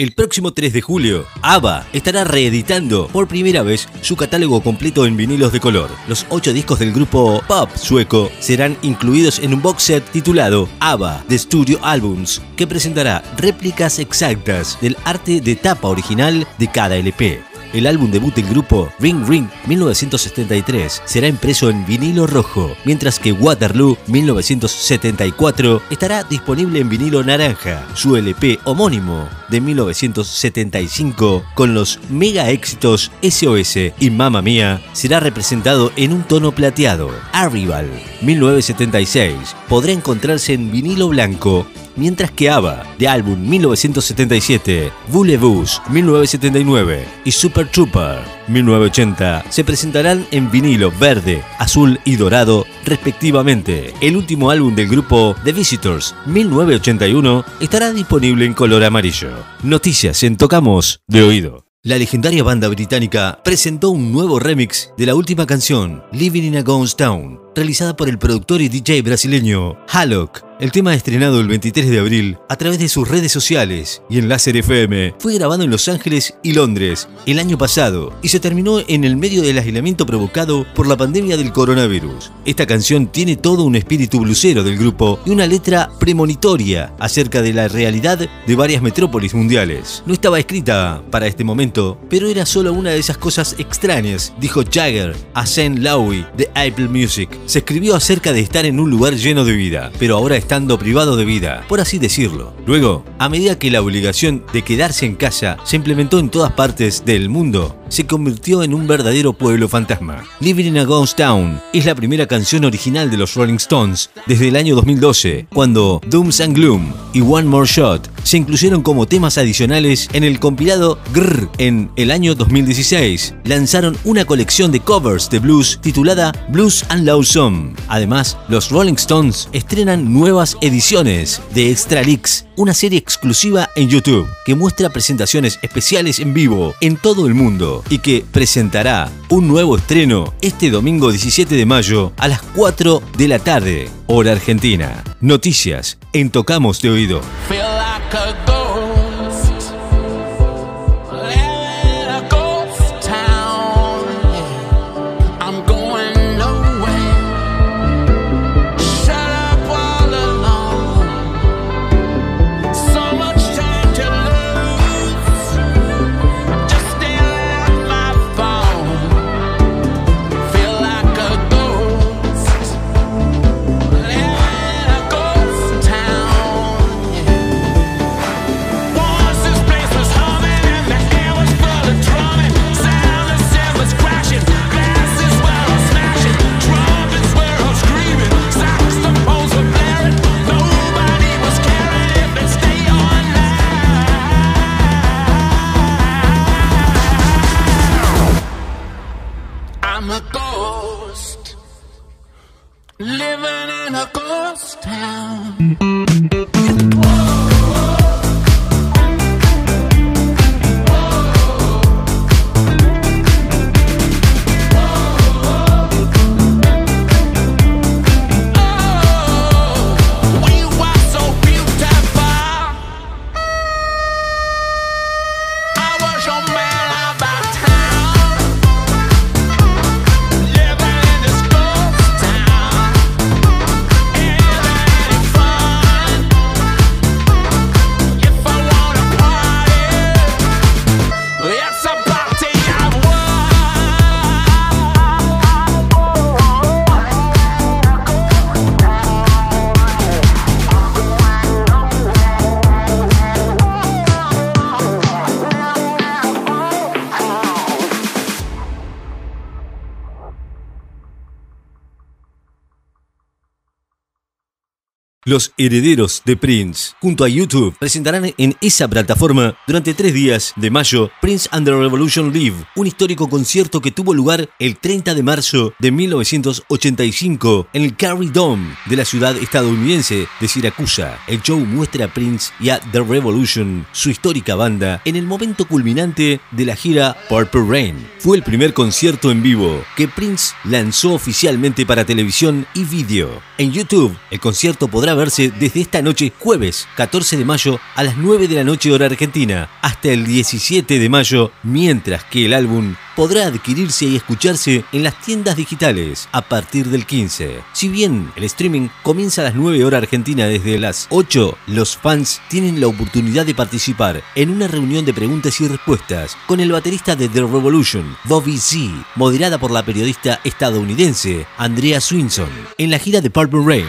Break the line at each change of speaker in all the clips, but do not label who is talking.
El próximo 3 de julio, ABBA estará reeditando por primera vez su catálogo completo en vinilos de color. Los ocho discos del grupo pop sueco serán incluidos en un box set titulado ABBA The Studio Albums, que presentará réplicas exactas del arte de tapa original de cada LP. El álbum debut del grupo, Ring Ring 1973, será impreso en vinilo rojo, mientras que Waterloo 1974 estará disponible en vinilo naranja. Su LP homónimo de 1975 con los mega éxitos SOS y Mamma Mía será representado en un tono plateado. Arrival 1976 podrá encontrarse en vinilo blanco mientras que ABBA, de álbum 1977, Voulez-Vous 1979 y Super Trooper 1980 se presentarán en vinilo verde, azul y dorado respectivamente. El último álbum del grupo The Visitors 1981 estará disponible en color amarillo. Noticias en Tocamos de Oído. La legendaria banda británica presentó un nuevo remix de la última canción, Living in a Ghost Town, realizada por el productor y DJ brasileño Hallock. El tema estrenado el 23 de abril a través de sus redes sociales y en Láser FM fue grabado en Los Ángeles y Londres el año pasado y se terminó en el medio del aislamiento provocado por la pandemia del coronavirus. Esta canción tiene todo un espíritu blusero del grupo y una letra premonitoria acerca de la realidad de varias metrópolis mundiales. No estaba escrita para este momento, pero era solo una de esas cosas extrañas, dijo Jagger a Sam Lowy de Apple Music. Se escribió acerca de estar en un lugar lleno de vida, pero ahora estando privado de vida, por así decirlo. Luego, a medida que la obligación de quedarse en casa se implementó en todas partes del mundo, se convirtió en un verdadero pueblo fantasma. Living in a Ghost Town es la primera canción original de los Rolling Stones desde el año 2012, cuando Dooms and Gloom y One More Shot se incluyeron como temas adicionales en el compilado Grrr. En el año 2016 lanzaron una colección de covers de blues titulada Blues and Lawsome. Además, los Rolling Stones estrenan nuevas ediciones de Extra Leaks, una serie exclusiva en YouTube que muestra presentaciones especiales en vivo en todo el mundo y que presentará un nuevo estreno este domingo 17 de mayo a las 4 de la tarde, hora argentina. Noticias en Tocamos de Oído.
In a ghost town.
Los herederos de Prince, junto a YouTube, presentarán en esa plataforma durante tres días de mayo Prince and the Revolution Live, un histórico concierto que tuvo lugar el 30 de marzo de 1985 en el Carrie Dome de la ciudad estadounidense de Siracusa. El show muestra a Prince y a The Revolution, su histórica banda, en el momento culminante de la gira Purple Rain. Fue el primer concierto en vivo que Prince lanzó oficialmente para televisión y vídeo. En YouTube, el concierto podrá podrá verse desde esta noche jueves 14 de mayo a las 9 de la noche hora argentina hasta el 17 de mayo, mientras que el álbum podrá adquirirse y escucharse en las tiendas digitales a partir del 15. Si bien el streaming comienza a las 9 hora argentina desde las 8, los fans tienen la oportunidad de participar en una reunión de preguntas y respuestas con el baterista de The Revolution, Bobby Z, moderada por la periodista estadounidense Andrea Swinson, en la gira de Purple Rain.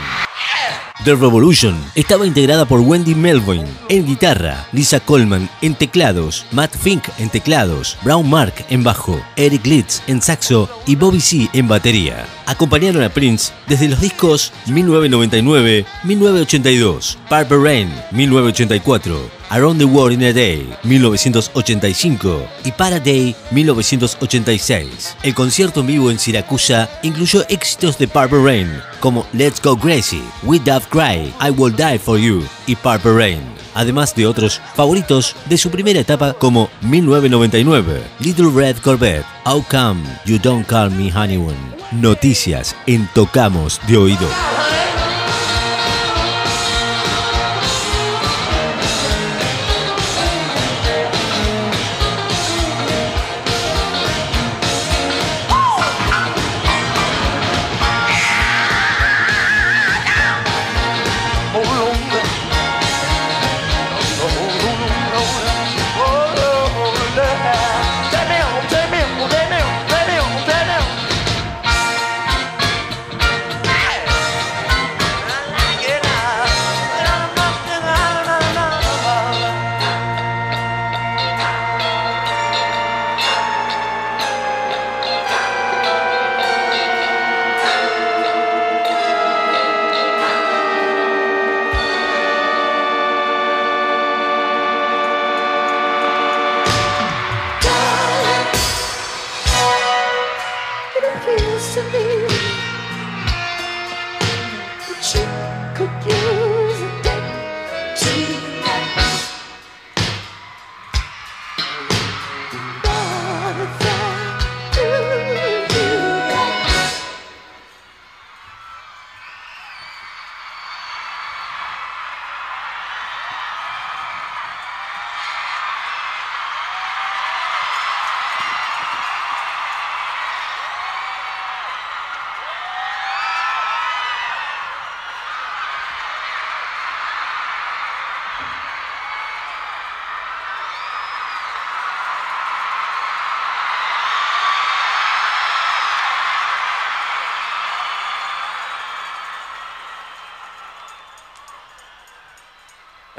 The Revolution estaba integrada por Wendy Melvoin en guitarra, Lisa Coleman en teclados, Matt Fink en teclados, Brown Mark en bajo, Eric Litz en saxo y Bobby C en batería. Acompañaron a Prince desde los discos 1999-1982, Purple Rain 1984, Around the World in a Day 1985 y Paraday 1986. El concierto en vivo en Siracusa incluyó éxitos de Purple Rain como Let's Go Crazy, We Dove Cry, I Will Die For You y Purple Rain, además de otros favoritos de su primera etapa como 1999, Little Red Corvette, How Come You Don't Call Me Honeymoon. Noticias en Tocamos de Oído.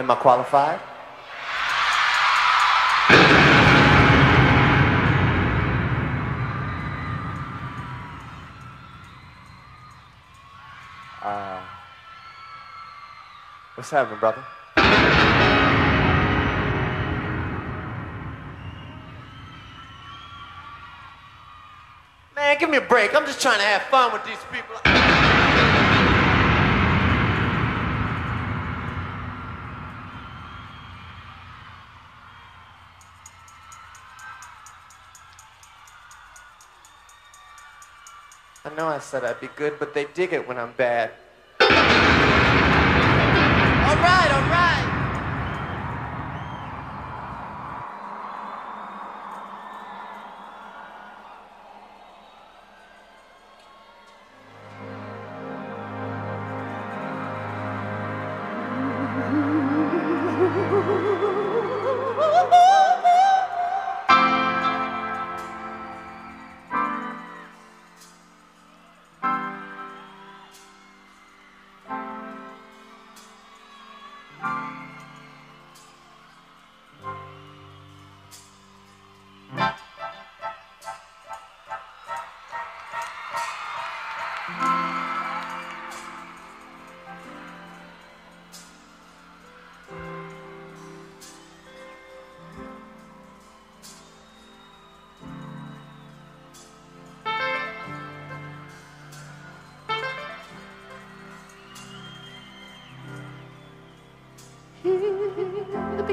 Am I qualified? Uh, what's happening, brother? Man, give me a break. I'm just trying to have fun with these people. I know I said I'd be good, but they dig it when I'm bad. All right, all right.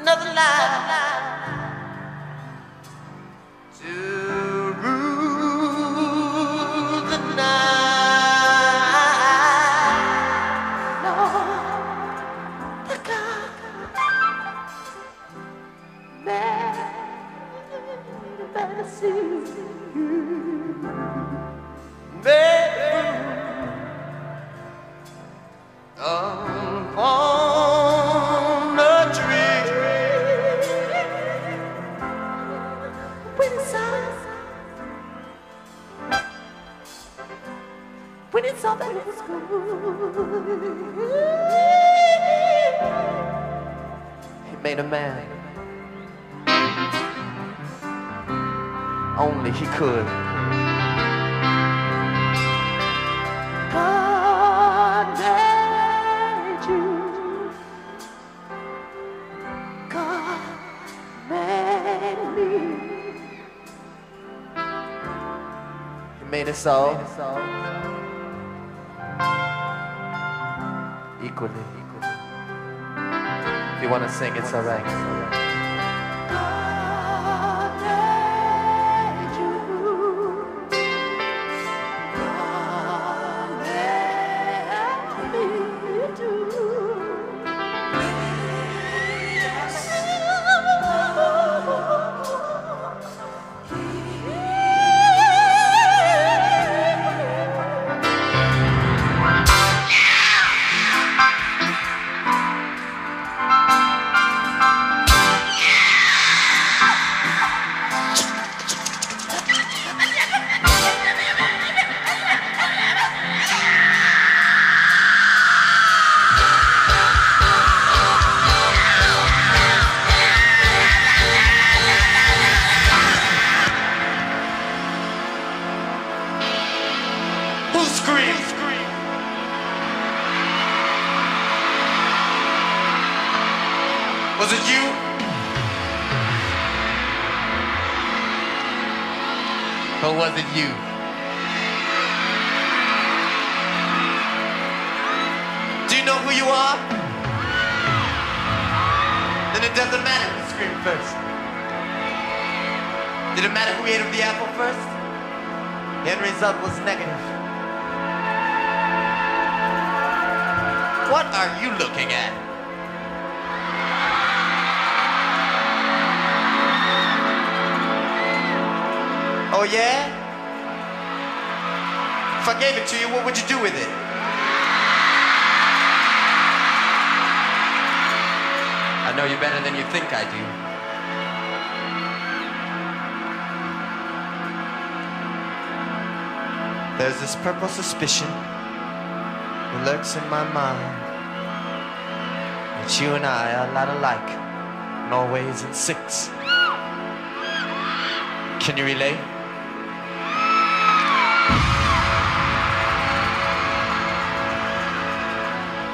another life to when it's all that it's good. He made a man. Only he could. God made you. God made me. He made us all equally. If you want to sing, it's alright. Or was it you? Do you know who you are? Then it doesn't matter who screamed first. Did it matter who ate of the apple first? The end result was negative. What are you looking at? Oh yeah? If I gave it to you, what would you do with it? I know you better than you think I do. There's this purple suspicion that lurks in my mind that you and I are a lot alike in all ways and six. Can you relate?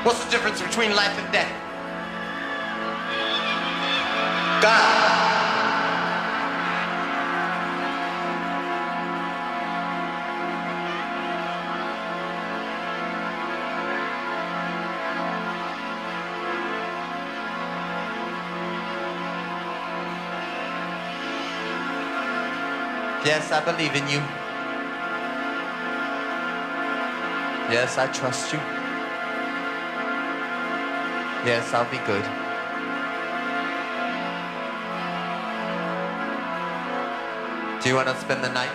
What's the difference between life and death? Yes, I believe in you. Yes, I trust you. Yes, I'll be good. Do you want to spend the night?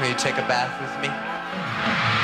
Will you take a bath with me?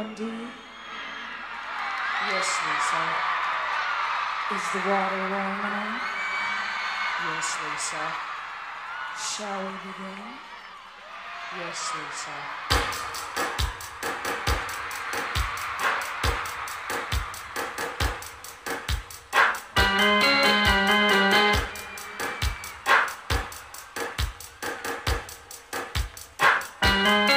Wendy. Yes, Lisa. Is the water warm enough? Yes, Lisa. Shall we begin? Yes, Lisa.
Till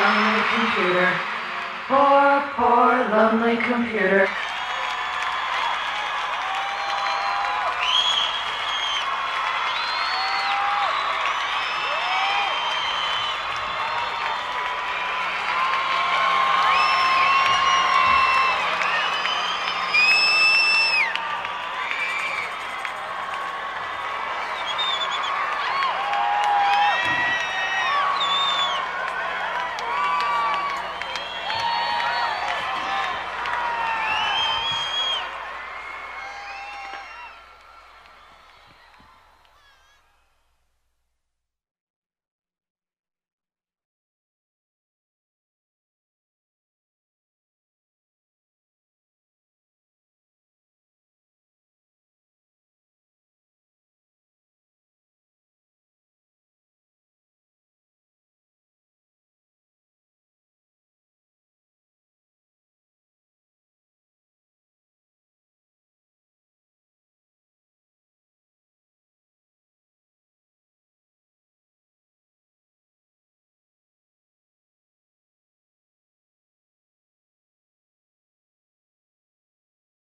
Lonely computer. Poor, poor, lonely computer.